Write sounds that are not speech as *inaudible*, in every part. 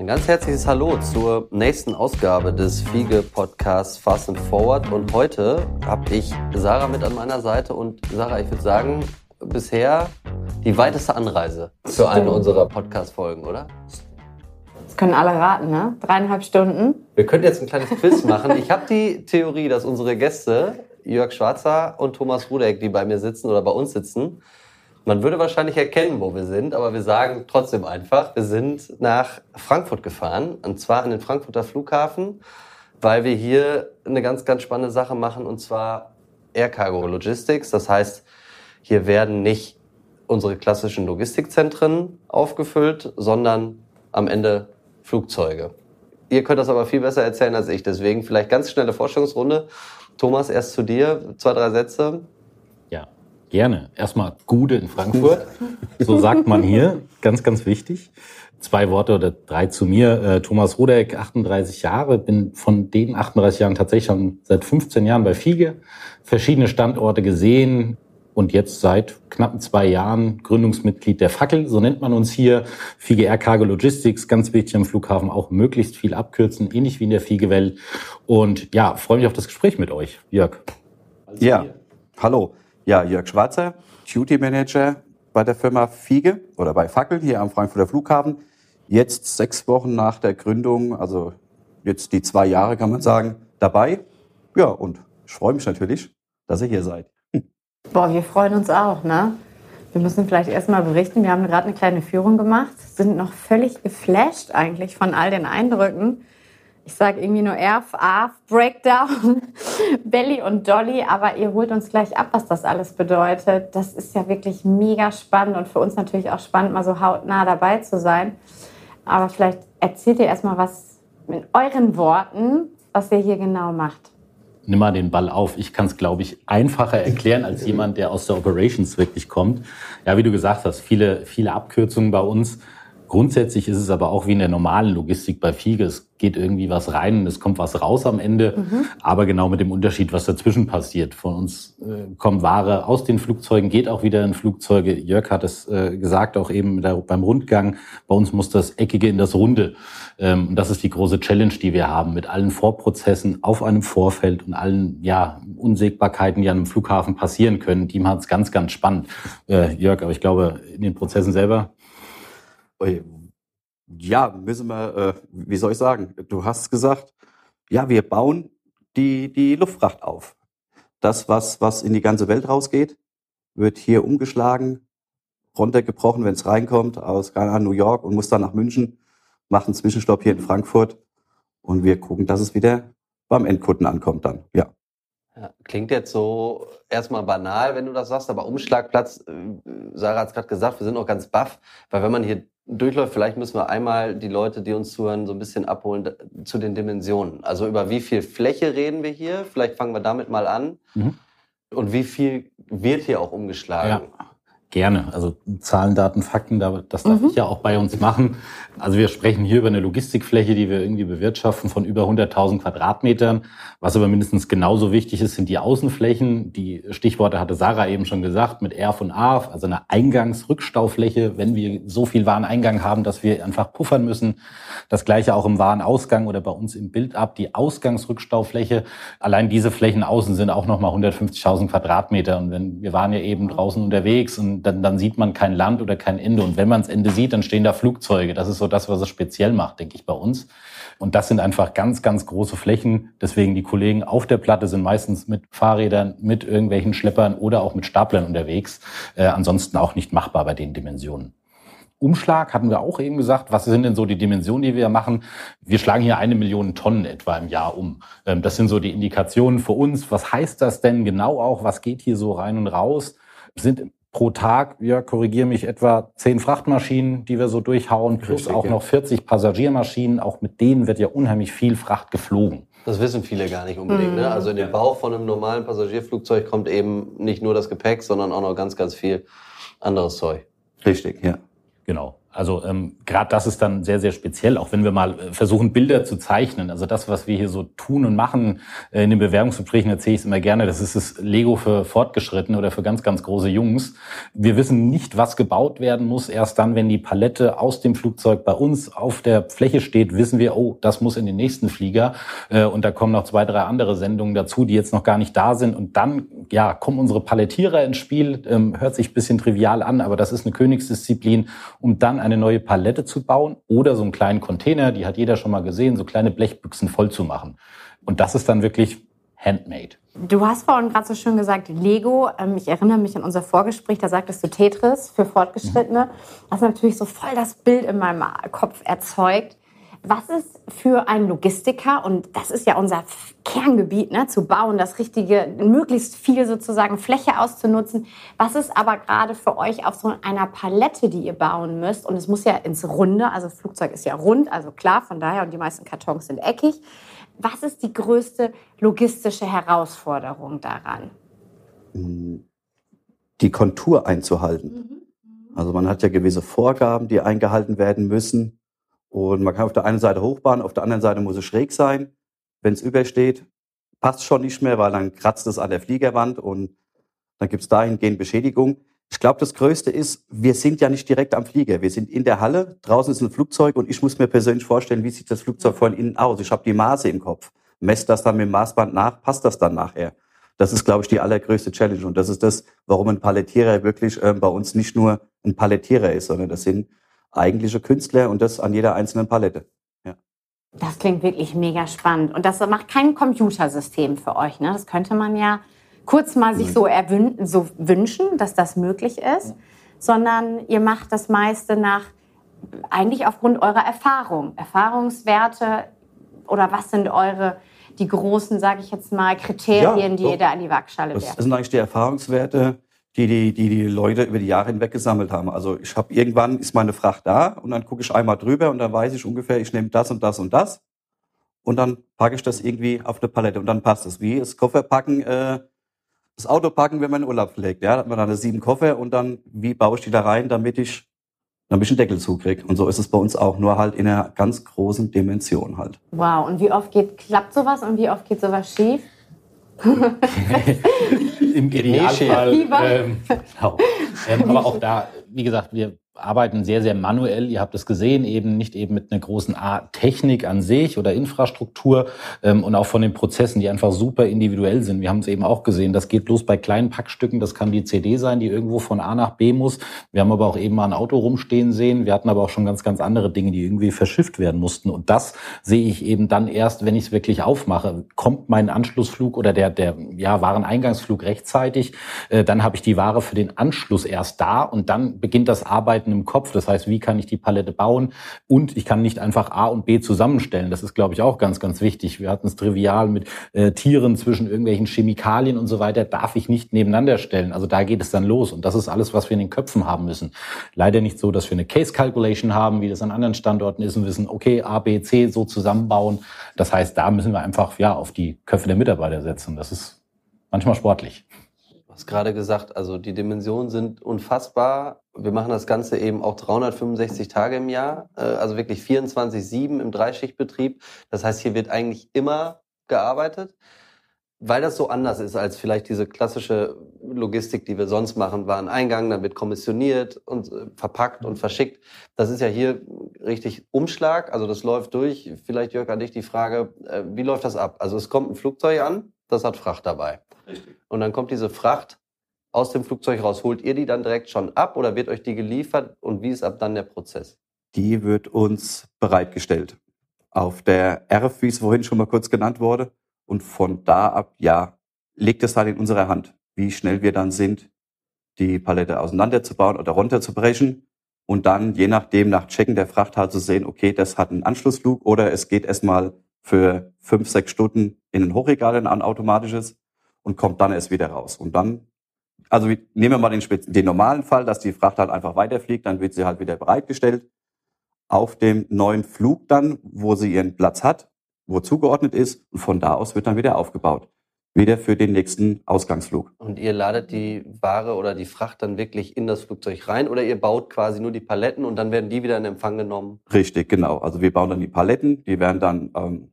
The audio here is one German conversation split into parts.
Ein ganz herzliches Hallo zur nächsten Ausgabe des Fiege-Podcasts Fast and Forward. Und heute habe ich Sarah mit an meiner Seite. Und Sarah, ich würde sagen, bisher die weiteste Anreise zu einer unserer Podcast-Folgen, oder? Das können alle raten, ne? Dreieinhalb Stunden. Wir könnten jetzt ein kleines Quiz machen. Ich habe die Theorie, dass unsere Gäste, Jörg Schwarzer und Thomas Rudeck, die bei mir sitzen oder bei uns sitzen, man würde wahrscheinlich erkennen, wo wir sind, aber wir sagen trotzdem einfach, wir sind nach Frankfurt gefahren, und zwar an den Frankfurter Flughafen, weil wir hier eine ganz, ganz spannende Sache machen, und zwar Air Cargo Logistics. Das heißt, hier werden nicht unsere klassischen Logistikzentren aufgefüllt, sondern am Ende Flugzeuge. Ihr könnt das aber viel besser erzählen als ich, deswegen vielleicht ganz schnelle Forschungsrunde. Thomas, erst zu dir, zwei, drei Sätze. Gerne. Erstmal Gude in Frankfurt. So sagt man hier. Ganz, ganz wichtig. Zwei Worte oder drei zu mir. Äh, Thomas Rudeck, 38 Jahre. Bin von den 38 Jahren tatsächlich schon seit 15 Jahren bei Fiege. Verschiedene Standorte gesehen. Und jetzt seit knappen zwei Jahren Gründungsmitglied der Fackel, so nennt man uns hier. Fiege Air Cargo Logistics, ganz wichtig am Flughafen, auch möglichst viel abkürzen, ähnlich wie in der Fiege-Welt. Und ja, freue mich auf das Gespräch mit euch, Jörg. Also ja, hier. hallo. Ja, Jörg Schwarzer, Duty Manager bei der Firma Fiege oder bei Fackel hier am Frankfurter Flughafen. Jetzt sechs Wochen nach der Gründung, also jetzt die zwei Jahre kann man sagen, dabei. Ja, und ich freue mich natürlich, dass ihr hier seid. Boah, wir freuen uns auch, ne? Wir müssen vielleicht erstmal berichten. Wir haben gerade eine kleine Führung gemacht, sind noch völlig geflasht eigentlich von all den Eindrücken ich sage irgendwie nur Erf, Arf, Breakdown, *laughs* Belly und Dolly, aber ihr holt uns gleich ab, was das alles bedeutet. Das ist ja wirklich mega spannend und für uns natürlich auch spannend, mal so hautnah dabei zu sein. Aber vielleicht erzählt ihr erstmal was in euren Worten, was ihr hier genau macht. Nimm mal den Ball auf. Ich kann es, glaube ich, einfacher erklären als jemand, der aus der Operations wirklich kommt. Ja, wie du gesagt hast, viele, viele Abkürzungen bei uns. Grundsätzlich ist es aber auch wie in der normalen Logistik bei Fiege. Es geht irgendwie was rein und es kommt was raus am Ende. Mhm. Aber genau mit dem Unterschied, was dazwischen passiert. Von uns äh, kommt Ware aus den Flugzeugen, geht auch wieder in Flugzeuge. Jörg hat es äh, gesagt, auch eben der, beim Rundgang. Bei uns muss das Eckige in das Runde. Ähm, und das ist die große Challenge, die wir haben mit allen Vorprozessen auf einem Vorfeld und allen ja, Unsägbarkeiten, die an einem Flughafen passieren können. Die machen es ganz, ganz spannend. Äh, Jörg, aber ich glaube, in den Prozessen selber ja, müssen wir, äh, wie soll ich sagen, du hast gesagt, ja, wir bauen die, die Luftfracht auf. Das, was, was in die ganze Welt rausgeht, wird hier umgeschlagen, runtergebrochen, wenn es reinkommt, aus New York und muss dann nach München, macht einen Zwischenstopp hier in Frankfurt und wir gucken, dass es wieder beim Endkunden ankommt dann, ja. Ja, klingt jetzt so erstmal banal, wenn du das sagst, aber Umschlagplatz, äh, Sarah hat es gerade gesagt, wir sind auch ganz baff, weil wenn man hier durchläuft, vielleicht müssen wir einmal die Leute, die uns zuhören, so ein bisschen abholen zu den Dimensionen. Also über wie viel Fläche reden wir hier? Vielleicht fangen wir damit mal an. Mhm. Und wie viel wird hier auch umgeschlagen? Ja. Gerne. Also Zahlen, Daten, Fakten, das darf mhm. ich ja auch bei uns machen. Also wir sprechen hier über eine Logistikfläche, die wir irgendwie bewirtschaften von über 100.000 Quadratmetern. Was aber mindestens genauso wichtig ist, sind die Außenflächen. Die Stichworte hatte Sarah eben schon gesagt mit R von A, also eine Eingangsrückstaufläche, wenn wir so viel Wareneingang haben, dass wir einfach puffern müssen. Das gleiche auch im Warenausgang oder bei uns im Bild ab, die Ausgangsrückstaufläche. Allein diese Flächen außen sind auch nochmal 150.000 Quadratmeter. Und wenn wir waren ja eben draußen unterwegs und dann, dann sieht man kein Land oder kein Ende. Und wenn man das Ende sieht, dann stehen da Flugzeuge. Das ist so das, was es speziell macht, denke ich, bei uns. Und das sind einfach ganz, ganz große Flächen. Deswegen die Kollegen auf der Platte sind meistens mit Fahrrädern, mit irgendwelchen Schleppern oder auch mit Staplern unterwegs. Äh, ansonsten auch nicht machbar bei den Dimensionen. Umschlag hatten wir auch eben gesagt. Was sind denn so die Dimensionen, die wir machen? Wir schlagen hier eine Million Tonnen etwa im Jahr um. Ähm, das sind so die Indikationen für uns. Was heißt das denn genau auch? Was geht hier so rein und raus? Sind pro Tag, ja, korrigiere mich, etwa zehn Frachtmaschinen, die wir so durchhauen, plus Richtig, auch ja. noch 40 Passagiermaschinen. Auch mit denen wird ja unheimlich viel Fracht geflogen. Das wissen viele gar nicht unbedingt. Ne? Mhm. Also in den Bauch von einem normalen Passagierflugzeug kommt eben nicht nur das Gepäck, sondern auch noch ganz, ganz viel anderes Zeug. Richtig, ja. Genau. Also ähm, gerade das ist dann sehr, sehr speziell, auch wenn wir mal äh, versuchen, Bilder zu zeichnen. Also das, was wir hier so tun und machen äh, in den Bewerbungsgesprächen, erzähle ich es immer gerne, das ist das Lego für Fortgeschrittene oder für ganz, ganz große Jungs. Wir wissen nicht, was gebaut werden muss. Erst dann, wenn die Palette aus dem Flugzeug bei uns auf der Fläche steht, wissen wir, oh, das muss in den nächsten Flieger. Äh, und da kommen noch zwei, drei andere Sendungen dazu, die jetzt noch gar nicht da sind. Und dann, ja, kommen unsere Palettierer ins Spiel. Ähm, hört sich bisschen trivial an, aber das ist eine Königsdisziplin, um dann eine neue Palette zu bauen oder so einen kleinen Container, die hat jeder schon mal gesehen, so kleine Blechbüchsen voll zu machen. Und das ist dann wirklich handmade. Du hast vorhin gerade so schön gesagt, Lego. Ähm, ich erinnere mich an unser Vorgespräch, da sagtest du Tetris für Fortgeschrittene. Das natürlich so voll das Bild in meinem Kopf erzeugt. Was ist für einen Logistiker, und das ist ja unser Kerngebiet, ne, zu bauen, das richtige, möglichst viel sozusagen Fläche auszunutzen. Was ist aber gerade für euch auf so einer Palette, die ihr bauen müsst? Und es muss ja ins Runde, also Flugzeug ist ja rund, also klar, von daher, und die meisten Kartons sind eckig. Was ist die größte logistische Herausforderung daran? Die Kontur einzuhalten. Mhm. Also man hat ja gewisse Vorgaben, die eingehalten werden müssen. Und man kann auf der einen Seite hochbauen, auf der anderen Seite muss es schräg sein. Wenn es übersteht, passt schon nicht mehr, weil dann kratzt es an der Fliegerwand und dann gibt es dahingehend Beschädigung. Ich glaube, das Größte ist, wir sind ja nicht direkt am Flieger. Wir sind in der Halle, draußen ist ein Flugzeug und ich muss mir persönlich vorstellen, wie sieht das Flugzeug von innen aus. Ich habe die Maße im Kopf, messe das dann mit dem Maßband nach, passt das dann nachher. Das ist, glaube ich, die allergrößte Challenge und das ist das, warum ein Palettierer wirklich äh, bei uns nicht nur ein Palettierer ist, sondern das sind eigentliche Künstler und das an jeder einzelnen Palette. Ja. Das klingt wirklich mega spannend. Und das macht kein Computersystem für euch. Ne? Das könnte man ja kurz mal sich so, so wünschen, dass das möglich ist, sondern ihr macht das meiste nach, eigentlich aufgrund eurer Erfahrung, Erfahrungswerte oder was sind eure, die großen, sage ich jetzt mal, Kriterien, ja, die ihr da an die Waagschale werft? Das sind eigentlich die Erfahrungswerte, die die, die die Leute über die Jahre hinweg gesammelt haben. Also ich habe irgendwann ist meine Fracht da und dann gucke ich einmal drüber und dann weiß ich ungefähr, ich nehme das und das und das und dann packe ich das irgendwie auf eine Palette und dann passt es. Wie das Kofferpacken, äh, das Auto packen, wenn man in Urlaub pflegt. Ja, da hat man dann sieben Koffer und dann wie baue ich die da rein, damit ich damit ich einen Deckel zukriege. Und so ist es bei uns auch, nur halt in einer ganz großen Dimension halt. Wow, und wie oft geht, klappt sowas und wie oft geht sowas schief? Im Idealfall. Ähm, genau. ähm, aber auch da, wie gesagt, wir arbeiten sehr, sehr manuell. Ihr habt es gesehen, eben nicht eben mit einer großen A Technik an sich oder Infrastruktur ähm, und auch von den Prozessen, die einfach super individuell sind. Wir haben es eben auch gesehen, das geht bloß bei kleinen Packstücken. Das kann die CD sein, die irgendwo von A nach B muss. Wir haben aber auch eben mal ein Auto rumstehen sehen. Wir hatten aber auch schon ganz, ganz andere Dinge, die irgendwie verschifft werden mussten. Und das sehe ich eben dann erst, wenn ich es wirklich aufmache. Kommt mein Anschlussflug oder der, der ja, Wareneingangsflug rechtzeitig, äh, dann habe ich die Ware für den Anschluss erst da und dann beginnt das Arbeiten Arbeiten im Kopf. Das heißt, wie kann ich die Palette bauen? Und ich kann nicht einfach A und B zusammenstellen. Das ist, glaube ich, auch ganz, ganz wichtig. Wir hatten es trivial mit äh, Tieren zwischen irgendwelchen Chemikalien und so weiter. Darf ich nicht nebeneinander stellen. Also da geht es dann los. Und das ist alles, was wir in den Köpfen haben müssen. Leider nicht so, dass wir eine Case Calculation haben, wie das an anderen Standorten ist und wissen, okay, A, B, C so zusammenbauen. Das heißt, da müssen wir einfach ja auf die Köpfe der Mitarbeiter setzen. Das ist manchmal sportlich hast gerade gesagt, also die Dimensionen sind unfassbar. Wir machen das Ganze eben auch 365 Tage im Jahr, äh, also wirklich 24-7 im Dreischichtbetrieb. Das heißt, hier wird eigentlich immer gearbeitet. Weil das so anders ist als vielleicht diese klassische Logistik, die wir sonst machen, war ein Eingang, dann wird kommissioniert und äh, verpackt und verschickt. Das ist ja hier richtig Umschlag, also das läuft durch. Vielleicht, Jörg, an dich die Frage, äh, wie läuft das ab? Also es kommt ein Flugzeug an, das hat Fracht dabei. Richtig. Und dann kommt diese Fracht aus dem Flugzeug raus. Holt ihr die dann direkt schon ab oder wird euch die geliefert? Und wie ist ab dann der Prozess? Die wird uns bereitgestellt. Auf der RF, wie es vorhin schon mal kurz genannt wurde. Und von da ab, ja, liegt es halt in unserer Hand, wie schnell wir dann sind, die Palette auseinanderzubauen oder runterzubrechen. Und dann, je nachdem, nach Checken der Fracht halt zu sehen, okay, das hat einen Anschlussflug oder es geht erstmal für fünf, sechs Stunden in ein Hochregal, in ein automatisches und kommt dann erst wieder raus. Und dann, also nehmen wir mal den, den normalen Fall, dass die Fracht halt einfach weiterfliegt, dann wird sie halt wieder bereitgestellt auf dem neuen Flug dann, wo sie ihren Platz hat, wo zugeordnet ist und von da aus wird dann wieder aufgebaut. wieder für den nächsten Ausgangsflug. Und ihr ladet die Ware oder die Fracht dann wirklich in das Flugzeug rein oder ihr baut quasi nur die Paletten und dann werden die wieder in Empfang genommen? Richtig, genau. Also wir bauen dann die Paletten, die werden dann ähm,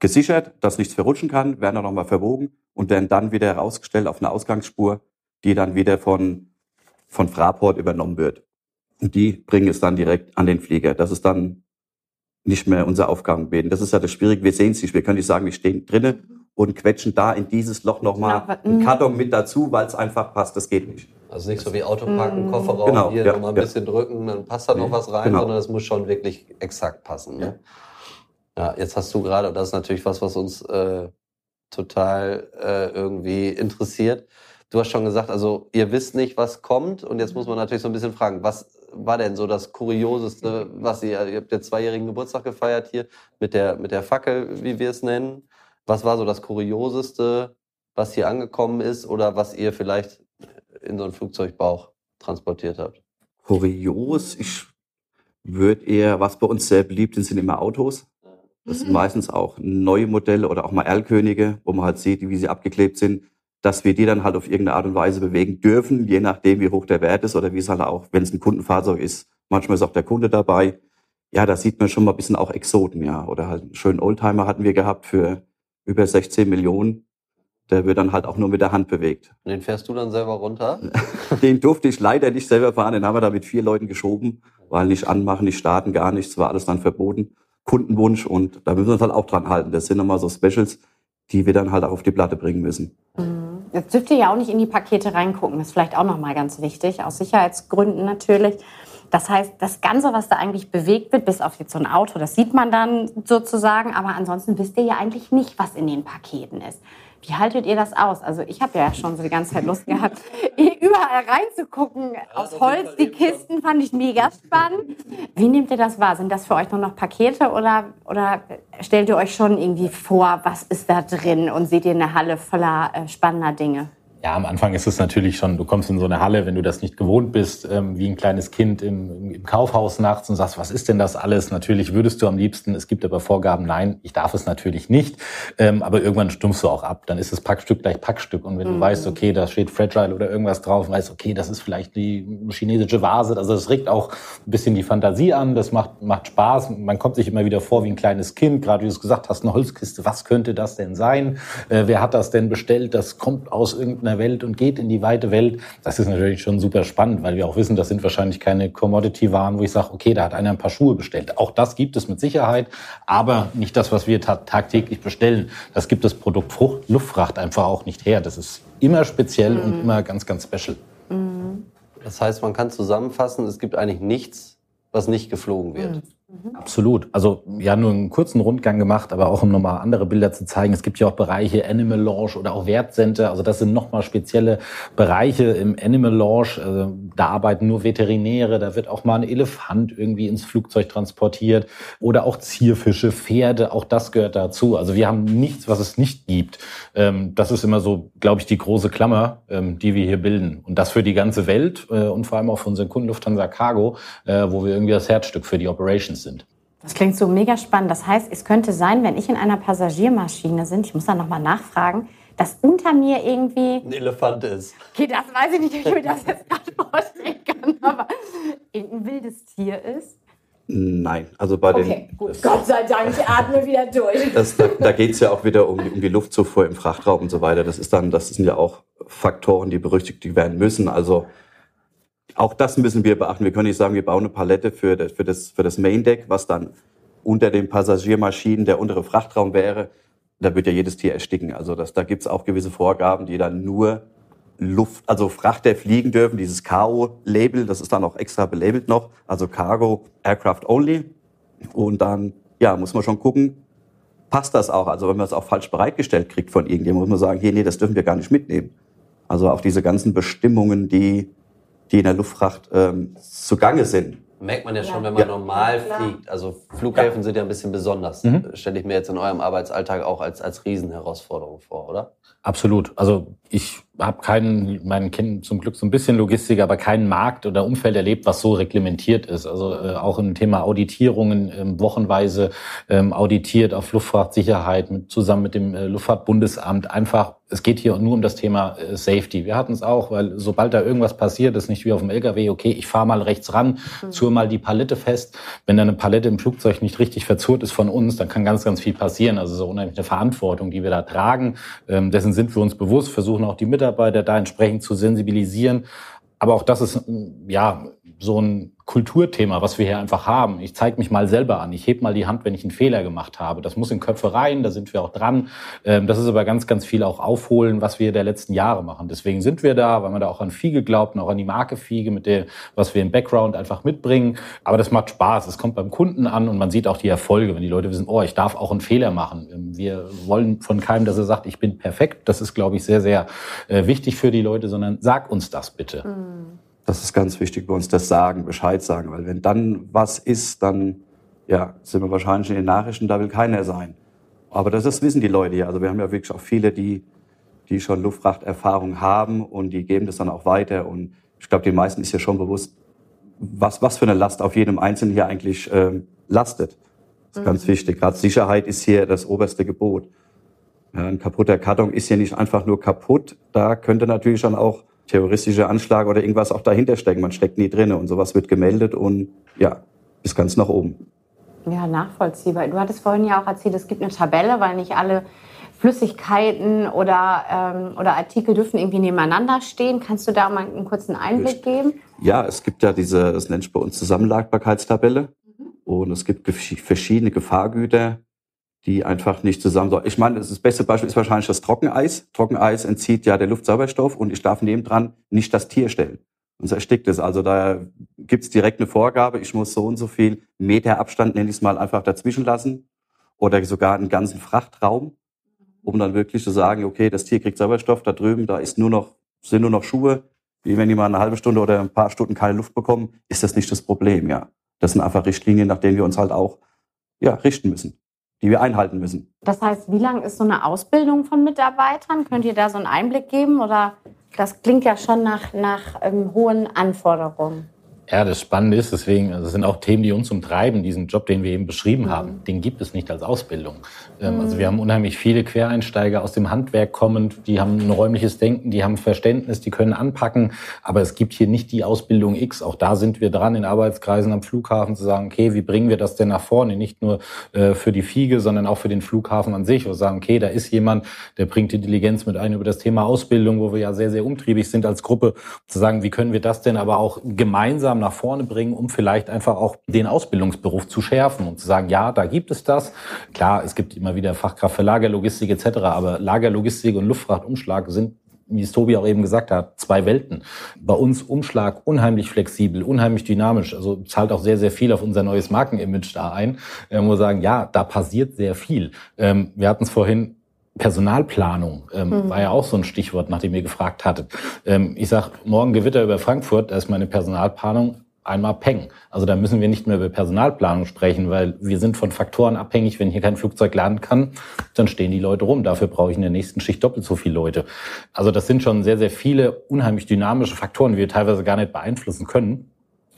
gesichert, dass nichts verrutschen kann, werden dann nochmal verwogen und werden dann wieder herausgestellt auf eine Ausgangsspur, die dann wieder von, von Fraport übernommen wird. Und die bringen es dann direkt an den Flieger. Das ist dann nicht mehr unser Aufgabengebiet. Das ist ja das Schwierige. Wir sehen es nicht. Wir können nicht sagen, wir stehen drinnen und quetschen da in dieses Loch nochmal Genau, einen mhm. Karton mit dazu, weil es einfach passt. Das geht nicht. Also nicht so wie Autoparken, Mm. Kofferraum, Genau, hier ja, nochmal ein ja. bisschen drücken, dann passt da noch Nee, was rein, genau. sondern es muss schon wirklich exakt passen. Ne? Ja, jetzt hast du gerade, und das ist natürlich was, was uns äh, total äh, irgendwie interessiert. Du hast schon gesagt, also ihr wisst nicht, was kommt und jetzt muss man natürlich so ein bisschen fragen, was war denn so das Kurioseste, was ihr, ihr habt ja zweijährigen Geburtstag gefeiert hier mit der, mit der Fackel, wie wir es nennen. Was war so das Kurioseste, was hier angekommen ist oder was ihr vielleicht in so einen Flugzeugbauch transportiert habt? Kurios, ich würde eher, was bei uns sehr beliebt sind, sind immer Autos. Das sind meistens auch neue Modelle oder auch mal Erlkönige, wo man halt sieht, wie sie abgeklebt sind, dass wir die dann halt auf irgendeine Art und Weise bewegen dürfen, je nachdem, wie hoch der Wert ist oder wie es halt auch, wenn es ein Kundenfahrzeug ist. Manchmal ist auch der Kunde dabei. Ja, da sieht man schon mal ein bisschen auch Exoten, ja. Oder halt einen schönen Oldtimer hatten wir gehabt für über 16 Millionen. Der wird dann halt auch nur mit der Hand bewegt. Und den fährst du dann selber runter? *laughs* Den durfte ich leider nicht selber fahren, den haben wir da mit vier Leuten geschoben, weil nicht anmachen, nicht starten, gar nichts, war alles dann verboten. Kundenwunsch und da müssen wir uns halt auch dran halten. Das sind nochmal so Specials, die wir dann halt auch auf die Platte bringen müssen. Jetzt dürft ihr ja auch nicht in die Pakete reingucken. Das ist vielleicht auch nochmal ganz wichtig, aus Sicherheitsgründen natürlich. Das heißt, das Ganze, was da eigentlich bewegt wird, bis auf jetzt so ein Auto, das sieht man dann sozusagen. Aber ansonsten wisst ihr ja eigentlich nicht, was in den Paketen ist. Wie haltet ihr das aus? Also ich habe ja schon so die ganze Zeit Lust gehabt, *laughs* überall reinzugucken. Aus auf Holz, die eben schon. Kisten fand ich mega spannend. Wie nehmt ihr das wahr? Sind das für euch nur noch Pakete oder, oder stellt ihr euch schon irgendwie vor, was ist da drin und seht ihr eine Halle voller äh, spannender Dinge? Ja, am Anfang ist es natürlich schon, du kommst in so eine Halle, wenn du das nicht gewohnt bist, ähm, wie ein kleines Kind im, im Kaufhaus nachts und sagst, was ist denn das alles? Natürlich würdest du am liebsten, es gibt aber Vorgaben, nein, ich darf es natürlich nicht, ähm, aber irgendwann stumpfst du auch ab. Dann ist es Packstück gleich Packstück und wenn du weißt, okay, da steht Fragile oder irgendwas drauf, weißt, okay, das ist vielleicht die chinesische Vase, also das regt auch ein bisschen die Fantasie an, das macht, macht Spaß, man kommt sich immer wieder vor wie ein kleines Kind, gerade wie du es gesagt hast, eine Holzkiste, was könnte das denn sein? Äh, wer hat das denn bestellt? Das kommt aus irgendeiner Welt und geht in die weite Welt. Das ist natürlich schon super spannend, weil wir auch wissen, das sind wahrscheinlich keine Commodity-Waren, wo ich sage, okay, da hat einer ein paar Schuhe bestellt. Auch das gibt es mit Sicherheit, aber nicht das, was wir ta tagtäglich bestellen. Das gibt das Produkt Frucht, Luftfracht einfach auch nicht her. Das ist immer speziell und immer ganz, ganz special. Das heißt, man kann zusammenfassen, es gibt eigentlich nichts, was nicht geflogen wird. Absolut. Also ja, nur einen kurzen Rundgang gemacht, aber auch um nochmal andere Bilder zu zeigen. Es gibt ja auch Bereiche Animal Launch oder auch Wertcenter. Also das sind nochmal spezielle Bereiche im Animal Launch. Also da arbeiten nur Veterinäre. Da wird auch mal ein Elefant irgendwie ins Flugzeug transportiert oder auch Zierfische, Pferde. Auch das gehört dazu. Also wir haben nichts, was es nicht gibt. Ähm, das ist immer so, glaube ich, die große Klammer, ähm, die wir hier bilden. Und das für die ganze Welt äh, und vor allem auch für unseren Kunden Lufthansa Cargo, äh, wo wir irgendwie das Herzstück für die Operations sind. Das klingt so mega spannend. Das heißt, es könnte sein, wenn ich in einer Passagiermaschine bin, ich muss da nochmal nachfragen, dass unter mir irgendwie, Ein Elefant ist. okay, das weiß ich nicht, ob ich mir das jetzt gerade vorstellen kann, aber irgendein wildes Tier ist. Nein, also bei den, Okay, gut. Gott sei Dank, ich atme wieder durch. das, da, da geht es ja auch wieder um, die- um die Luftzufuhr im Frachtraum und so weiter. Das ist dann, das sind ja auch Faktoren, die berücksichtigt werden müssen. Also auch das müssen wir beachten. Wir können nicht sagen, wir bauen eine Palette für das, für das, für das Main Deck, was dann unter den Passagiermaschinen der untere Frachtraum wäre. Da wird ja jedes Tier ersticken. Also das, da gibt's auch gewisse Vorgaben, die dann nur Luft, also Frachter fliegen dürfen. Dieses KO-Label, das ist dann auch extra belabelt noch. Also Cargo Aircraft Only. Und dann, ja, muss man schon gucken, passt das auch? Also wenn man es auch falsch bereitgestellt kriegt von irgendjemandem, muss man sagen, hier, nee, das dürfen wir gar nicht mitnehmen. Also auch diese ganzen Bestimmungen, die, die in der Luftfracht ähm, zugange sind. Merkt man ja schon, wenn man Ja. normal fliegt. Also Flughäfen sind ja ein bisschen besonders. Stelle ich mir jetzt in eurem Arbeitsalltag auch als, als Riesenherausforderung vor, oder? Absolut. Also ich habe keinen, meinen Kindern zum Glück so ein bisschen Logistik, aber keinen Markt oder Umfeld erlebt, was so reglementiert ist. Also äh, auch im Thema Auditierungen ähm, wochenweise ähm, auditiert auf Luftfahrtsicherheit mit, zusammen mit dem äh, Luftfahrtbundesamt einfach es geht hier nur um das Thema äh, Safety. Wir hatten es auch, weil sobald da irgendwas passiert, ist nicht wie auf dem LKW, okay, ich fahre mal rechts ran, mhm. zure mal die Palette fest. Wenn da eine Palette im Flugzeug nicht richtig verzurrt ist von uns, dann kann ganz, ganz viel passieren. Also so unheimlich eine Verantwortung, die wir da tragen. Ähm, dessen sind wir uns bewusst, versuchen auch die Mitarbeiter da entsprechend zu sensibilisieren. Aber auch das ist ja so ein Kulturthema, was wir hier einfach haben. Ich zeige mich mal selber an. Ich heb mal die Hand, wenn ich einen Fehler gemacht habe. Das muss in Köpfe rein, da sind wir auch dran. Ähm, das ist aber ganz, ganz viel auch aufholen, was wir der letzten Jahre machen. Deswegen sind wir da, weil man da auch an Fiege glaubt und auch an die Marke Fiege, mit der, was wir im Background einfach mitbringen. Aber das macht Spaß. Es kommt beim Kunden an und man sieht auch die Erfolge, wenn die Leute wissen, oh, ich darf auch einen Fehler machen. Ähm, wir wollen von keinem, dass er sagt, ich bin perfekt. Das ist, glaube ich, sehr, sehr äh, wichtig für die Leute, sondern sag uns das bitte. Mhm. Das ist ganz wichtig bei uns, das Sagen, Bescheid sagen. Weil wenn dann was ist, dann ja, sind wir wahrscheinlich in den Nachrichten, da will keiner sein. Aber das, das wissen die Leute ja. Also wir haben ja wirklich auch viele, die, die schon Luftfrachterfahrung haben und die geben das dann auch weiter. Und ich glaube, den meisten ist ja schon bewusst, was, was für eine Last auf jedem Einzelnen hier eigentlich ähm, lastet. Das ist mhm. ganz wichtig. Gerade Sicherheit ist hier das oberste Gebot. Ja, ein kaputter Karton ist ja nicht einfach nur kaputt. Da könnte natürlich dann auch terroristischer Anschlag oder irgendwas auch dahinter stecken. Man steckt nie drin und sowas wird gemeldet und ja, bis ganz nach oben. Ja, nachvollziehbar. Du hattest vorhin ja auch erzählt, es gibt eine Tabelle, weil nicht alle Flüssigkeiten oder, ähm, oder Artikel dürfen irgendwie nebeneinander stehen. Kannst du da mal einen kurzen Einblick geben? Ja, es gibt ja diese, das nennt sich bei uns Zusammenlagbarkeitstabelle. Mhm. Und es gibt verschiedene Gefahrgüter, die einfach nicht zusammen. Ich meine, das beste Beispiel ist wahrscheinlich das Trockeneis. Trockeneis entzieht ja der Luftsauerstoff und ich darf nebendran nicht das Tier stellen. Und so erstickt es. Also da gibt's direkt eine Vorgabe, ich muss so und so viel Meter Abstand, nenne ich es mal, einfach dazwischen lassen. Oder sogar einen ganzen Frachtraum, um dann wirklich zu sagen, okay, das Tier kriegt Sauerstoff, da drüben, da ist nur noch, sind nur noch Schuhe. Wie wenn die mal eine halbe Stunde oder ein paar Stunden keine Luft bekommen, ist das nicht das Problem, ja. Das sind einfach Richtlinien, nach denen wir uns halt auch ja, richten müssen die wir einhalten müssen. Das heißt, wie lang ist so eine Ausbildung von Mitarbeitern? Könnt ihr da so einen Einblick geben? Oder das klingt ja schon nach, nach ähm, hohen Anforderungen. Ja, das Spannende ist, deswegen, also das sind auch Themen, die uns umtreiben, diesen Job, den wir eben beschrieben mhm. haben, den gibt es nicht als Ausbildung. Ähm, mhm. Also wir haben unheimlich viele Quereinsteiger aus dem Handwerk kommend, die haben ein räumliches Denken, die haben Verständnis, die können anpacken, aber es gibt hier nicht die Ausbildung X. Auch da sind wir dran, in Arbeitskreisen am Flughafen zu sagen, okay, wie bringen wir das denn nach vorne? Nicht nur äh, für die Fiege, sondern auch für den Flughafen an sich. Wo wir sagen, okay, da ist jemand, der bringt die Intelligenz mit ein über das Thema Ausbildung, wo wir ja sehr, sehr umtriebig sind als Gruppe, zu sagen, wie können wir das denn aber auch gemeinsam gemeinsam nach vorne bringen, um vielleicht einfach auch den Ausbildungsberuf zu schärfen und zu sagen, ja, da gibt es das. Klar, es gibt immer wieder Fachkraft für Lagerlogistik etc., aber Lagerlogistik und Luftfrachtumschlag sind wie es Tobi auch eben gesagt hat, zwei Welten. Bei uns Umschlag unheimlich flexibel, unheimlich dynamisch, also zahlt auch sehr, sehr viel auf unser neues Markenimage da ein, äh, wir sagen, ja, da passiert sehr viel. Ähm, wir hatten es vorhin, Personalplanung ähm, mhm. war ja auch so ein Stichwort, nachdem ihr gefragt hattet. Ähm, ich sag morgen Gewitter über Frankfurt, da ist meine Personalplanung einmal Peng. Also da müssen wir nicht mehr über Personalplanung sprechen, weil wir sind von Faktoren abhängig. Wenn hier kein Flugzeug landen kann, dann stehen die Leute rum. Dafür brauche ich in der nächsten Schicht doppelt so viele Leute. Also das sind schon sehr, sehr viele unheimlich dynamische Faktoren, die wir teilweise gar nicht beeinflussen können,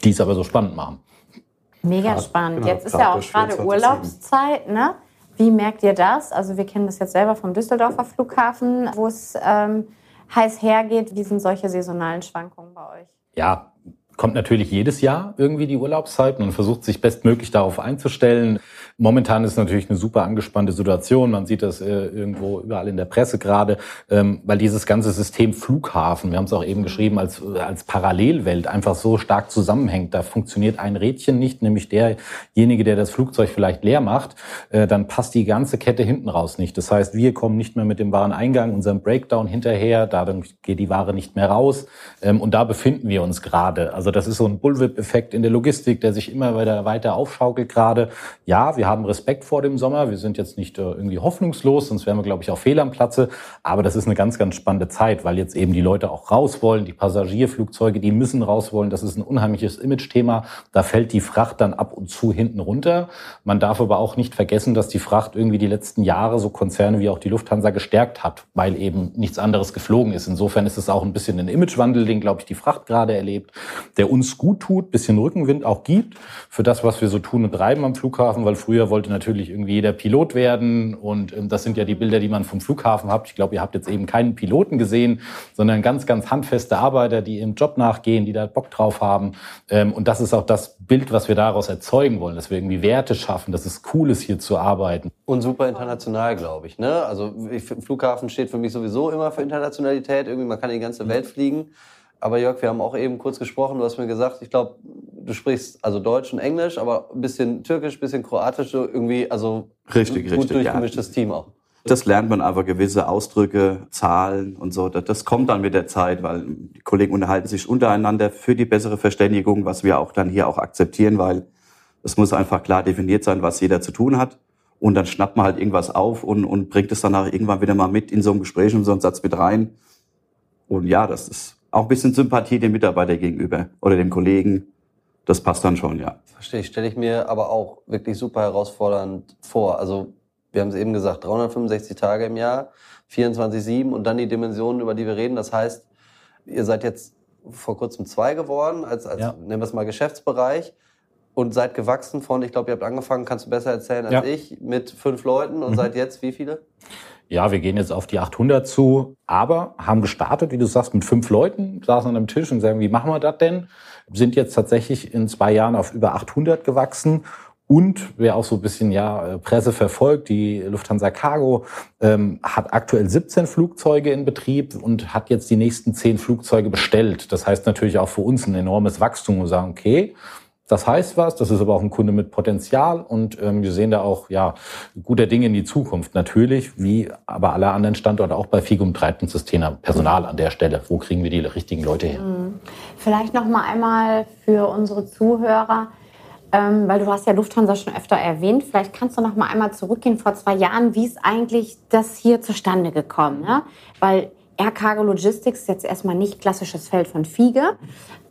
die es aber so spannend machen. Mega spannend. Genau, Jetzt ist ja auch gerade Urlaubszeit, ne? Wie merkt ihr das? Also wir kennen das jetzt selber vom Düsseldorfer Flughafen, wo es ähm, heiß hergeht. Wie sind solche saisonalen Schwankungen bei euch? Ja, kommt natürlich jedes Jahr irgendwie die Urlaubszeit und versucht sich bestmöglich darauf einzustellen. Momentan ist natürlich eine super angespannte Situation. Man sieht das äh, irgendwo überall in der Presse gerade, ähm, weil dieses ganze System Flughafen, wir haben es auch eben geschrieben, als, als Parallelwelt einfach so stark zusammenhängt. Da funktioniert ein Rädchen nicht, nämlich derjenige, der das Flugzeug vielleicht leer macht, äh, dann passt die ganze Kette hinten raus nicht. Das heißt, wir kommen nicht mehr mit dem Wareneingang, unserem Breakdown hinterher, dadurch geht die Ware nicht mehr raus. Ähm, und da befinden wir uns gerade. Also Also das ist so ein Bullwhip-Effekt in der Logistik, der sich immer weiter, weiter aufschaukelt gerade. Ja, wir haben Respekt vor dem Sommer. Wir sind jetzt nicht äh, irgendwie hoffnungslos, sonst wären wir, glaube ich, auch fehl am Platze. Aber das ist eine ganz, ganz spannende Zeit, weil jetzt eben die Leute auch raus wollen. Die Passagierflugzeuge, die müssen raus wollen. Das ist ein unheimliches Image-Thema. Da fällt die Fracht dann ab und zu hinten runter. Man darf aber auch nicht vergessen, dass die Fracht irgendwie die letzten Jahre so Konzerne wie auch die Lufthansa gestärkt hat, weil eben nichts anderes geflogen ist. Insofern ist es auch ein bisschen ein Imagewandel, den, glaube ich, die Fracht gerade erlebt, der uns gut tut, bisschen Rückenwind auch gibt für das, was wir so tun und treiben am Flughafen, weil früher wollte natürlich irgendwie jeder Pilot werden und ähm, das sind ja die Bilder, die man vom Flughafen hat. Ich glaube, ihr habt jetzt eben keinen Piloten gesehen, sondern ganz, ganz handfeste Arbeiter, die im Job nachgehen, die da Bock drauf haben. Ähm, und das ist auch das Bild, was wir daraus erzeugen wollen, dass wir irgendwie Werte schaffen, dass es cool ist, hier zu arbeiten. Und super international, glaube ich. Ne? Also ich, Flughafen steht für mich sowieso immer für Internationalität. Irgendwie, man kann in die ganze Welt fliegen. Aber Jörg, wir haben auch eben kurz gesprochen, du hast mir gesagt, ich glaube, du sprichst also Deutsch und Englisch, aber ein bisschen Türkisch, ein bisschen Kroatisch, irgendwie, also richtig, gut richtig, durchgemischtes ja. Team auch. Das lernt man einfach gewisse Ausdrücke, Zahlen und so. Das kommt dann mit der Zeit, weil die Kollegen unterhalten sich untereinander für die bessere Verständigung, was wir auch dann hier auch akzeptieren, weil es muss einfach klar definiert sein, was jeder zu tun hat. Und dann schnappt man halt irgendwas auf und, und bringt es dann auch irgendwann wieder mal mit in so einem Gespräch und so einen Satz mit rein. Und ja, das ist auch ein bisschen Sympathie dem Mitarbeiter gegenüber oder dem Kollegen. Das passt dann schon, ja. Verstehe ich. Stelle ich mir aber auch wirklich super herausfordernd vor. Also wir haben es eben gesagt, 365 Tage im Jahr, 24-7 und dann die Dimensionen, über die wir reden. Das heißt, ihr seid jetzt vor kurzem zwei geworden, als, als ja. nennen wir es mal Geschäftsbereich und seid gewachsen von, ich glaube, ihr habt angefangen, kannst du besser erzählen als ja. ich, mit fünf Leuten und mhm. seid jetzt wie viele? Ja, wir gehen jetzt auf die 800 zu, aber haben gestartet, wie du sagst, mit fünf Leuten, saßen an einem Tisch und sagen, wie machen wir das denn? Sind jetzt tatsächlich in zwei Jahren auf über 800 gewachsen und wer auch so ein bisschen ja Presse verfolgt, die Lufthansa Cargo ähm, hat aktuell 17 Flugzeuge in Betrieb und hat jetzt die nächsten 10 Flugzeuge bestellt. Das heißt natürlich auch für uns ein enormes Wachstum und sagen, okay, das heißt was, das ist aber auch ein Kunde mit Potenzial und ähm, wir sehen da auch ja guter Dinge in die Zukunft. Natürlich, wie aber alle anderen Standorte auch bei Figum treibt uns das Thema Personal an der Stelle. Wo kriegen wir die richtigen Leute her? Mhm. Vielleicht noch mal einmal für unsere Zuhörer, ähm, weil du hast ja Lufthansa schon öfter erwähnt. Vielleicht kannst du noch mal einmal zurückgehen vor zwei Jahren. Wie ist eigentlich das hier zustande gekommen? Ne? Weil Air Cargo Logistics ist jetzt erstmal nicht klassisches Feld von Fiege.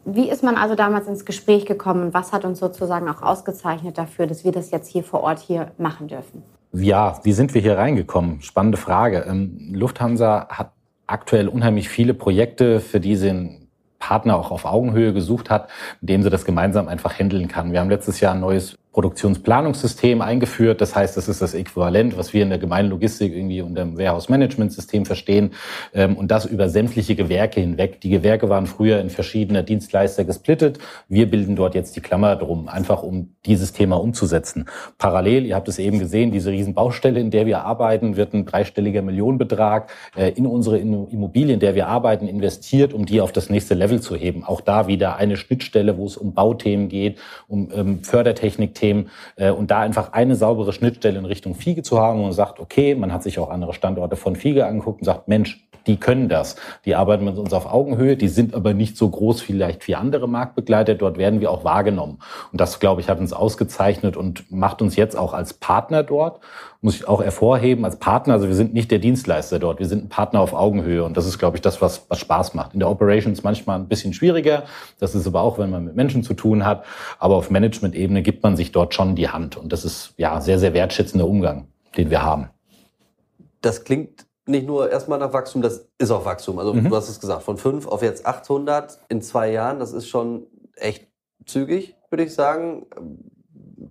Wie ist man also damals ins Gespräch gekommen und was hat uns sozusagen auch ausgezeichnet dafür, dass wir das jetzt hier vor Ort hier machen dürfen? Ja, wie sind wir hier reingekommen? Spannende Frage. Ähm, Lufthansa hat aktuell unheimlich viele Projekte, für die sie Partner auch auf Augenhöhe gesucht hat, mit dem sie das gemeinsam einfach handeln kann. Wir haben letztes Jahr ein neues Produktionsplanungssystem eingeführt. Das heißt, das ist das Äquivalent, was wir in der gemeinen Logistik irgendwie unter dem Warehouse-Management-System verstehen. Ähm, und das über sämtliche Gewerke hinweg. Die Gewerke waren früher in verschiedene Dienstleister gesplittet. Wir bilden dort jetzt die Klammer drum, einfach um dieses Thema umzusetzen. Parallel, ihr habt es eben gesehen, diese Riesenbaustelle, in der wir arbeiten, wird ein dreistelliger Millionenbetrag äh, in unsere Immobilien, in der wir arbeiten, investiert, um die auf das nächste Level zu heben. Auch da wieder eine Schnittstelle, wo es um Bauthemen geht, um ähm, Themen äh, und da einfach eine saubere Schnittstelle in Richtung Fiege zu haben und sagt, okay, man hat sich auch andere Standorte von Fiege angeguckt und sagt, Mensch, die können das. Die arbeiten mit uns auf Augenhöhe, die sind aber nicht so groß vielleicht wie andere Marktbegleiter. Dort werden wir auch wahrgenommen. Und das, glaube ich, hat uns ausgezeichnet und macht uns jetzt auch als Partner dort muss ich auch hervorheben als Partner. Also wir sind nicht der Dienstleister dort, wir sind ein Partner auf Augenhöhe und das ist, glaube ich, das, was, was Spaß macht. In der Operations manchmal ein bisschen schwieriger. Das ist aber auch, wenn man mit Menschen zu tun hat. Aber auf Management-Ebene gibt man sich dort schon die Hand und das ist ja sehr, sehr wertschätzender Umgang, den wir haben. Das klingt nicht nur erstmal nach Wachstum, das ist auch Wachstum. Also mhm. du hast es gesagt, von fünf auf jetzt 800 in zwei Jahren, das ist schon echt zügig, würde ich sagen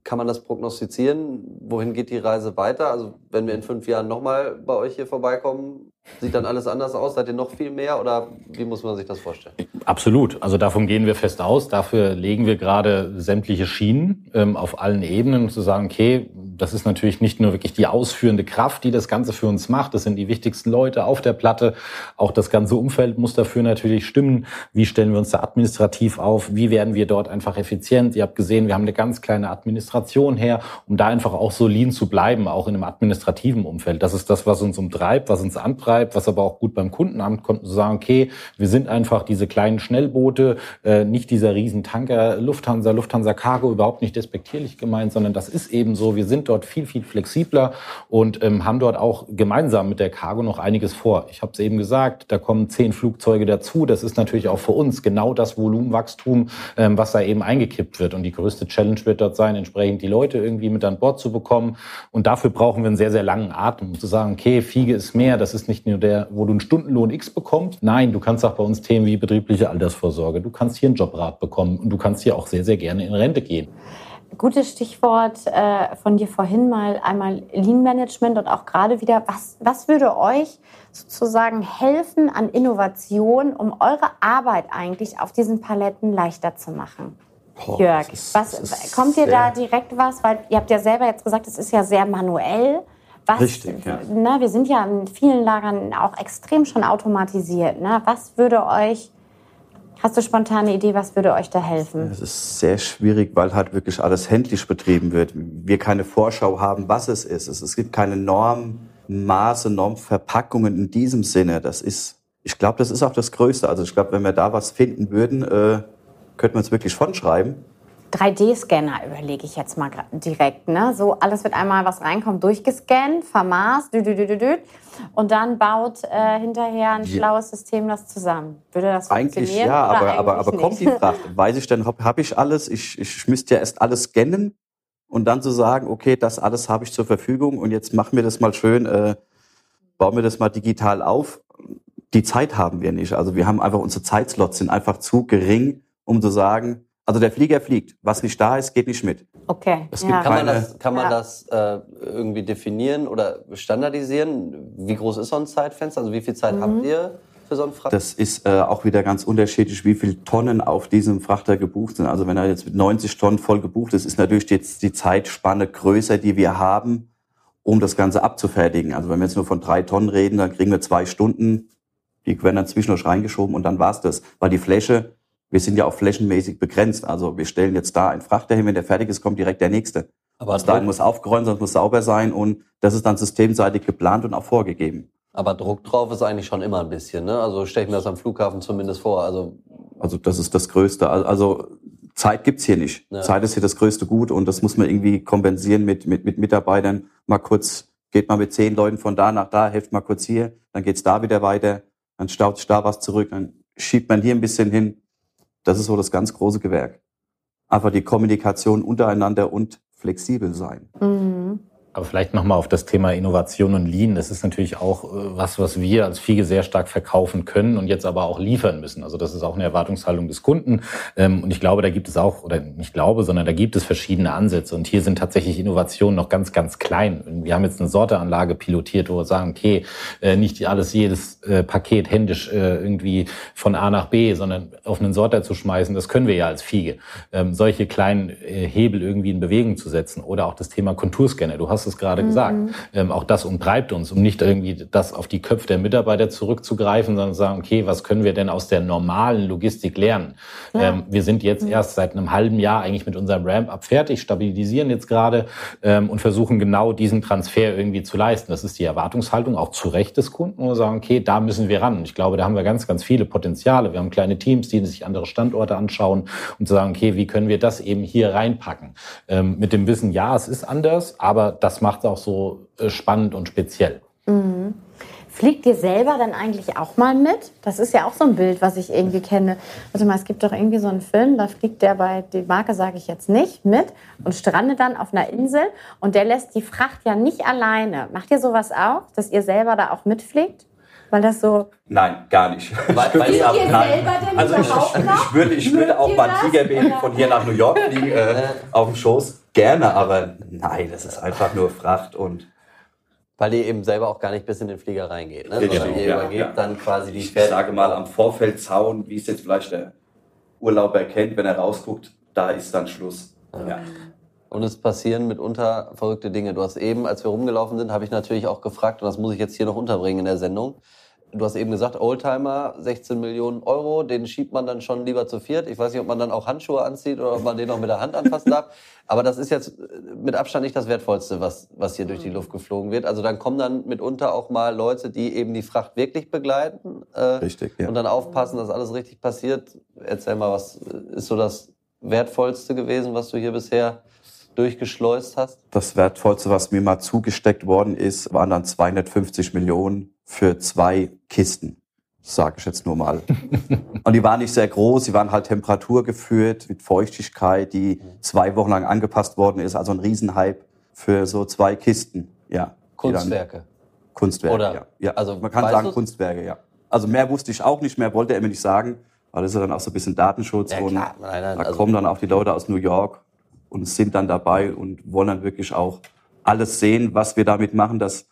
kann man das prognostizieren? Wohin geht die Reise weiter? Also wenn wir in fünf Jahren nochmal bei euch hier vorbeikommen, sieht dann alles anders aus? Seid ihr noch viel mehr oder wie muss man sich das vorstellen? Absolut. Also davon gehen wir fest aus. Dafür legen wir gerade sämtliche Schienen ähm, auf allen Ebenen, um zu sagen, okay, das ist natürlich nicht nur wirklich die ausführende Kraft, die das Ganze für uns macht. Das sind die wichtigsten Leute auf der Platte. Auch das ganze Umfeld muss dafür natürlich stimmen. Wie stellen wir uns da administrativ auf? Wie werden wir dort einfach effizient? Ihr habt gesehen, wir haben eine ganz kleine Administration her, um da einfach auch so lean zu bleiben, auch in einem administrativen Umfeld. Das ist das, was uns umtreibt, was uns antreibt, was aber auch gut beim Kundenamt kommt, zu sagen, okay, wir sind einfach diese kleinen Schnellboote, äh, nicht dieser Riesentanker Lufthansa, Lufthansa Cargo, überhaupt nicht despektierlich gemeint, sondern das ist eben so, wir sind dort viel, viel flexibler und ähm, haben dort auch gemeinsam mit der Cargo noch einiges vor. Ich habe es eben gesagt, da kommen zehn Flugzeuge dazu. Das ist natürlich auch für uns genau das Volumenwachstum, ähm, was da eben eingekippt wird. Und die größte Challenge wird dort sein, entsprechend die Leute irgendwie mit an Bord zu bekommen. Und dafür brauchen wir einen sehr, sehr langen Atem, um zu sagen, okay, Fiege ist mehr, das ist nicht nur der, wo du einen Stundenlohn X bekommst. Nein, du kannst auch bei uns Themen wie betriebliche Altersvorsorge, du kannst hier einen Jobrat bekommen und du kannst hier auch sehr, sehr gerne in Rente gehen. Gutes Stichwort äh, von dir vorhin mal einmal Lean Management und auch gerade wieder, was, was würde euch sozusagen helfen an Innovation, um eure Arbeit eigentlich auf diesen Paletten leichter zu machen? Boah, Jörg, ist- was, kommt dir da direkt was? Weil ihr habt ja selber jetzt gesagt, es ist ja sehr manuell. Was, Richtig, ja. ne, wir sind ja in vielen Lagern auch extrem schon automatisiert. Ne? Was würde euch, hast du spontane Idee, was würde euch da helfen? Es ist sehr schwierig, weil halt wirklich alles händlich betrieben wird. Wir keine Vorschau haben, was es ist. Es, es gibt keine Normmaße, Normverpackungen in diesem Sinne. Das ist, ich glaube, das ist auch das Größte. Also ich glaube, wenn wir da was finden würden, äh, könnten wir uns wirklich von schreiben. 3D-Scanner überlege ich jetzt mal direkt. Ne? So alles wird einmal, was reinkommt, durchgescannt, vermaßt, dü, dü, dü, dü, dü, und dann baut äh, hinterher ein Ja. schlaues System das zusammen. Würde das Eigentlich funktionieren? ja, aber, aber, eigentlich aber kommt die? Fracht? *laughs* Weiß ich denn, habe hab ich alles? Ich, ich müsste ja erst alles scannen und dann zu sagen, okay, das alles habe ich zur Verfügung und jetzt machen wir das mal schön, äh, bauen wir das mal digital auf. Die Zeit haben wir nicht. Also wir haben einfach, unsere Zeitslots sind einfach zu gering, um zu sagen, also der Flieger fliegt. Was nicht da ist, geht nicht mit. Okay. Es ja. gibt Kann man das, kann man Ja. das äh, irgendwie definieren oder standardisieren? Wie groß ist so ein Zeitfenster? Also wie viel Zeit habt ihr für so einen Fracht? Das ist äh, auch wieder ganz unterschiedlich, wie viel Tonnen auf diesem Frachter gebucht sind. Also wenn er jetzt mit 90 Tonnen voll gebucht ist, ist natürlich jetzt die Zeitspanne größer, die wir haben, um das Ganze abzufertigen. Also wenn wir jetzt nur von drei Tonnen reden, dann kriegen wir zwei Stunden, die werden dann zwischendurch reingeschoben und dann war's das. Weil die Fläche, wir sind ja auch flächenmäßig begrenzt. Also wir stellen jetzt da einen Frachter hin, wenn der fertig ist, kommt direkt der nächste. aber, Bis dahin muss aufgeräumt sein, es muss sauber sein und das ist dann systemseitig geplant und auch vorgegeben. aber Druck drauf ist eigentlich schon immer ein bisschen. Ne? Also stelle ich mir das am Flughafen zumindest vor. Also Also das ist das Größte. Al- Also Zeit gibt's hier nicht. Ja. Zeit ist hier das größte Gut und das muss man irgendwie kompensieren mit, mit, mit Mitarbeitern. Mal kurz, geht mal mit zehn Leuten von da nach da, helft mal kurz hier, dann geht's da wieder weiter, dann staut sich da was zurück, dann schiebt man hier ein bisschen hin. Das ist so das ganz große Gewerk. Einfach die Kommunikation untereinander und flexibel sein. Mhm. Aber vielleicht nochmal auf das Thema Innovation und Lean. Das ist natürlich auch äh, was, was wir als Fiege sehr stark verkaufen können und jetzt aber auch liefern müssen. Also das ist auch eine Erwartungshaltung des Kunden. Ähm, Und ich glaube, da gibt es auch, oder nicht glaube, sondern da gibt es verschiedene Ansätze. Und hier sind tatsächlich Innovationen noch ganz, ganz klein. Wir haben jetzt eine Sorteanlage pilotiert, wo wir sagen, okay, äh, nicht alles, jedes äh, Paket händisch irgendwie von A nach B, sondern auf einen Sorter zu schmeißen, das können wir ja als Fiege. Ähm, Solche kleinen Hebel irgendwie in Bewegung zu setzen. Oder auch das Thema Konturscanner. Du hast es gerade gesagt. Ähm, auch das umtreibt uns, um nicht irgendwie das auf die Köpfe der Mitarbeiter zurückzugreifen, sondern zu sagen, okay, was können wir denn aus der normalen Logistik lernen? Ähm, wir sind jetzt erst seit einem halben Jahr eigentlich mit unserem Ramp-up fertig, stabilisieren jetzt gerade ähm, und versuchen genau diesen Transfer irgendwie zu leisten. Das ist die Erwartungshaltung auch zu Recht des Kunden, wo wir sagen, okay, da müssen wir ran. Ich glaube, da haben wir ganz, ganz viele Potenziale. Wir haben kleine Teams, die sich andere Standorte anschauen und zu sagen, okay, wie können wir das eben hier reinpacken? Ähm, mit dem Wissen, ja, es ist anders, aber das macht es auch so äh, spannend und speziell. Fliegt ihr selber dann eigentlich auch mal mit? Das ist ja auch so ein Bild, was ich irgendwie kenne. Warte mal, es gibt doch irgendwie so einen Film, da fliegt der bei, die Marke sage ich jetzt nicht, mit und strandet dann auf einer Insel und der lässt die Fracht ja nicht alleine. Macht ihr sowas auch, dass ihr selber da auch mitfliegt? Weil das so, Nein, gar nicht. *laughs* Weil- weil Ich selber denn also ich, ich, würde, ich würde auch mal das? Tigerbaby von hier nach New York fliegen, äh, auf dem Schoß. Gerne, aber nein, das ist einfach nur Fracht und weil ihr eben selber auch gar nicht bis in den Flieger reingeht. Ne? Sondern ihr ja, übergebt ja. dann quasi die ich Fährt. sage mal am Vorfeldzaun, wie es jetzt vielleicht der Urlauber kennt, wenn er rausguckt, da ist dann Schluss. Ja. Und es passieren mitunter verrückte Dinge. Du hast eben, als wir rumgelaufen sind, habe ich natürlich auch gefragt, und das muss ich jetzt hier noch unterbringen in der Sendung. Du hast eben gesagt, Oldtimer, 16 Millionen Euro, den schiebt man dann schon lieber zu viert. Ich weiß nicht, ob man dann auch Handschuhe anzieht oder ob man den auch mit der Hand anfassen darf. *laughs* Aber das ist jetzt mit Abstand nicht das Wertvollste, was, was hier durch die Luft geflogen wird. Also dann kommen dann mitunter auch mal Leute, die eben die Fracht wirklich begleiten. Äh, Richtig, ja. Und dann aufpassen, dass alles richtig passiert. Erzähl mal, was ist so das Wertvollste gewesen, was du hier bisher durchgeschleust hast? Das Wertvollste, was mir mal zugesteckt worden ist, waren dann 250 Millionen für zwei Kisten. Sage ich jetzt nur mal. *laughs* Und die waren nicht sehr groß, sie waren halt temperaturgeführt mit Feuchtigkeit, die zwei Wochen lang angepasst worden ist. Also ein Riesenhype für so zwei Kisten. Ja. die Kunstwerke. Kunstwerke, Oder- ja. ja. also man kann sagen du's? Kunstwerke, ja. Also mehr wusste ich auch nicht, mehr wollte er mir nicht sagen, weil das ist ja dann auch so ein bisschen Datenschutz Ja, und klar. Nein, nein, da also- kommen dann auch die Leute aus New York und sind dann dabei und wollen dann wirklich auch alles sehen, was wir damit machen, dass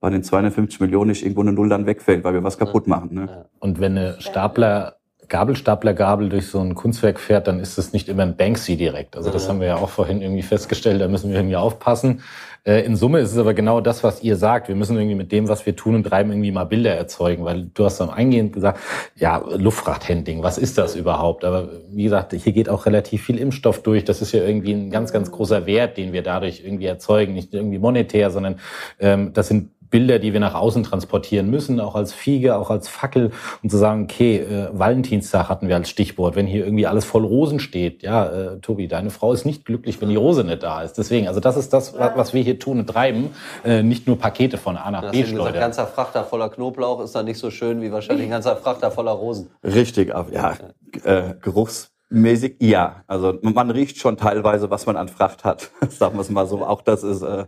bei den 250 Millionen nicht irgendwo eine Null dann wegfällt, weil wir was kaputt machen. Ne? Und wenn eine Stapler, Gabelstaplergabel durch so ein Kunstwerk fährt, dann ist das nicht immer ein Banksy direkt. Also das haben wir ja auch vorhin irgendwie festgestellt, da müssen wir irgendwie aufpassen. Äh, In Summe ist es aber genau das, was ihr sagt. Wir müssen irgendwie mit dem, was wir tun und treiben, irgendwie mal Bilder erzeugen, weil du hast am Eingehend gesagt, ja, Luftfrachthandling, was ist das überhaupt? Aber wie gesagt, hier geht auch relativ viel Impfstoff durch. Das ist ja irgendwie ein ganz, ganz großer Wert, den wir dadurch irgendwie erzeugen. Nicht irgendwie monetär, sondern ähm, das sind Bilder, die wir nach außen transportieren müssen, auch als Fiege, auch als Fackel, um zu sagen, okay, äh, Valentinstag hatten wir als Stichwort, wenn hier irgendwie alles voll Rosen steht. Ja, äh, Tobi, deine Frau ist nicht glücklich, wenn die Rose nicht da ist. Deswegen, also das ist das, wa- was wir hier tun und treiben, äh, nicht nur Pakete von A nach B ein ganzer Frachter voller Knoblauch ist dann nicht so schön wie wahrscheinlich ein ganzer Frachter voller Rosen. Richtig, ja, äh, geruchsmäßig, ja. Also man riecht schon teilweise, was man an Fracht hat. *laughs* Sagen wir es mal so. Auch das ist, äh,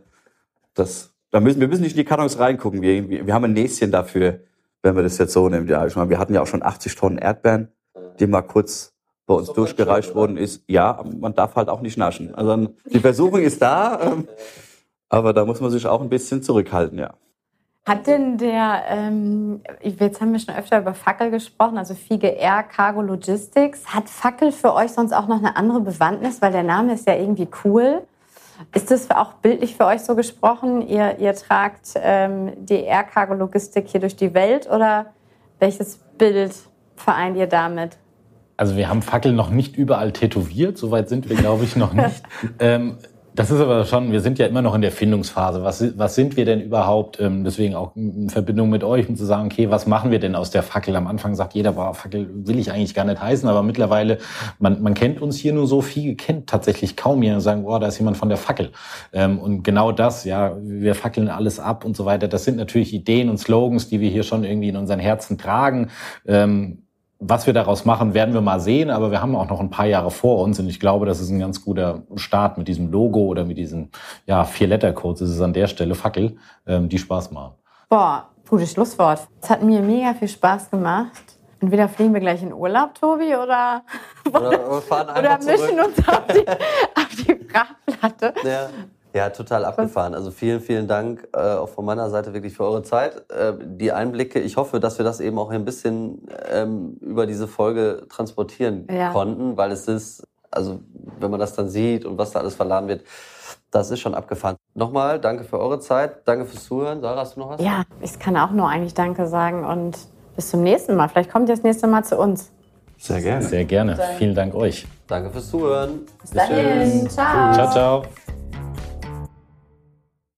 das, da müssen, wir müssen nicht in die Kartons reingucken. Wir, wir, haben ein Näschen dafür, wenn wir das jetzt so nehmen. Ja, ich meine, wir hatten ja auch schon 80 Tonnen Erdbeeren, die mal kurz bei uns durchgereicht worden ist. Ja, man darf halt auch nicht naschen. Also die Versuchung ist da, ähm, aber da muss man sich auch ein bisschen zurückhalten, ja. Hat denn der, ähm, jetzt haben wir schon öfter über Fackel gesprochen, also Fiege Air Cargo Logistics. Hat Fackel für euch sonst auch noch eine andere Bewandtnis, weil der Name ist ja irgendwie cool? Ist das auch bildlich für euch so gesprochen? Ihr, ihr tragt ähm, die Air Cargo Logistik hier durch die Welt oder welches Bild vereint ihr damit? Also wir haben Fackel noch nicht überall tätowiert, soweit sind wir, glaube ich, noch nicht. *laughs* ähm, das ist aber schon, wir sind ja immer noch in der Findungsphase. Was, was sind wir denn überhaupt? Ähm, deswegen auch in Verbindung mit euch, um zu sagen, okay, was machen wir denn aus der Fackel? Am Anfang sagt jeder, boah, Fackel will ich eigentlich gar nicht heißen, aber mittlerweile, man, man kennt uns hier nur so viel, kennt tatsächlich kaum jemand und sagen, boah, da ist jemand von der Fackel. Ähm, und genau das, ja, wir fackeln alles ab und so weiter. Das sind natürlich Ideen und Slogans, die wir hier schon irgendwie in unseren Herzen tragen. Was wir daraus machen, werden wir mal sehen, aber wir haben auch noch ein paar Jahre vor uns und ich glaube, das ist ein ganz guter Start mit diesem Logo oder mit diesen ja, vier Lettercodes. Es ist an der Stelle Fackel, ähm, die Spaß machen. Boah, gutes Schlusswort. Es hat mir mega viel Spaß gemacht. Entweder fliegen wir gleich in Urlaub, Tobi, oder, Oder wir fahren *laughs* oder zurück. mischen uns auf die, *laughs* auf die Frachtplatte. Ja. Ja, total abgefahren. Also vielen, vielen Dank äh, auch von meiner Seite wirklich für eure Zeit. Äh, die Einblicke, ich hoffe, dass wir das eben auch ein bisschen ähm, über diese Folge transportieren Ja. konnten, weil es ist, also wenn man das dann sieht und was da alles verladen wird, das ist schon abgefahren. Nochmal, danke für eure Zeit, danke fürs Zuhören. Sarah, hast du noch was? Ja, ich kann auch nur eigentlich Danke sagen und bis zum nächsten Mal. Vielleicht kommt ihr das nächste Mal zu uns. Sehr gerne. Sehr gerne. Vielen Dank euch. Danke fürs Zuhören. Bis dahin. Ciao. Ciao, ciao.